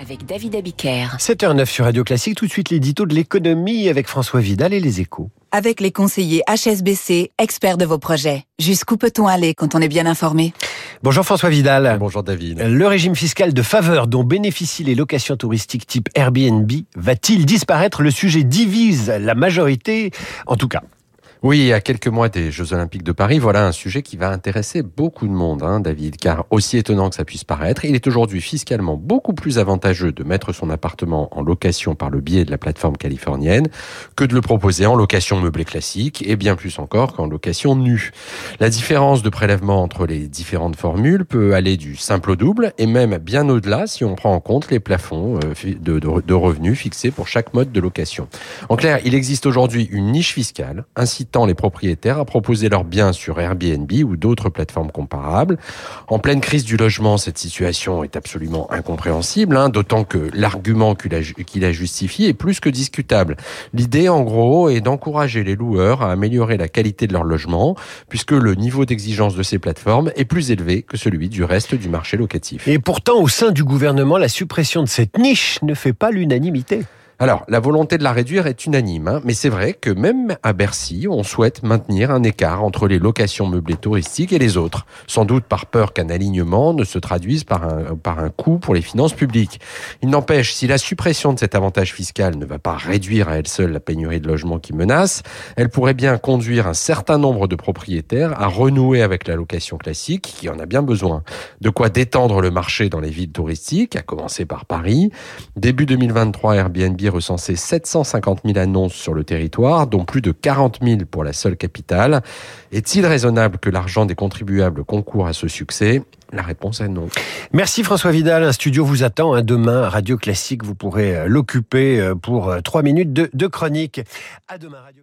avec David Abiker. 7h09 sur Radio Classique, tout de suite l'édito de l'économie avec François Vidal et les échos. Avec les conseillers HSBC, experts de vos projets. Jusqu'où peut-on aller quand on est bien informé? Bonjour François Vidal. Bonjour David. Le régime fiscal de faveur dont bénéficient les locations touristiques type Airbnb va-t-il disparaître? Le sujet divise la majorité, en tout cas. Oui, à quelques mois des Jeux Olympiques de Paris, voilà un sujet qui va intéresser beaucoup de monde, hein, David, car aussi étonnant que ça puisse paraître, il est aujourd'hui fiscalement beaucoup plus avantageux de mettre son appartement en location par le biais de la plateforme californienne que de le proposer en location meublée classique et bien plus encore qu'en location nue. La différence de prélèvement entre les différentes formules peut aller du simple au double et même bien au-delà si on prend en compte les plafonds euh, de, revenus fixés pour chaque mode de location. En clair, il existe aujourd'hui une niche fiscale ainsi les propriétaires à proposer leurs biens sur Airbnb ou d'autres plateformes comparables. En pleine crise du logement, cette situation est absolument incompréhensible, hein, d'autant que l'argument qui la, qui la justifie est plus que discutable. L'idée, en gros, est d'encourager les loueurs à améliorer la qualité de leur logement, puisque le niveau d'exigence de ces plateformes est plus élevé que celui du reste du marché locatif. Et pourtant, au sein du gouvernement, la suppression de cette niche ne fait pas l'unanimité. Alors, la volonté de la réduire est unanime, hein, mais c'est vrai que même à Bercy, on souhaite maintenir un écart entre les locations meublées touristiques et les autres, sans doute par peur qu'un alignement ne se traduise par un, par un coût pour les finances publiques. Il n'empêche, si la suppression de cet avantage fiscal ne va pas réduire à elle seule la pénurie de logements qui menace, elle pourrait bien conduire un certain nombre de propriétaires à renouer avec la location classique, qui en a bien besoin. De quoi détendre le marché dans les villes touristiques, à commencer par Paris. Début 2023, Airbnb recensé 750 000 annonces sur le territoire, dont plus de 40 000 pour la seule capitale. Est-il raisonnable que l'argent des contribuables concourt à ce succès? La réponse est non. Merci François Vidal. Un studio vous attend. Hein, demain, Radio Classique, vous pourrez l'occuper pour trois minutes de, de chronique. À demain, Radio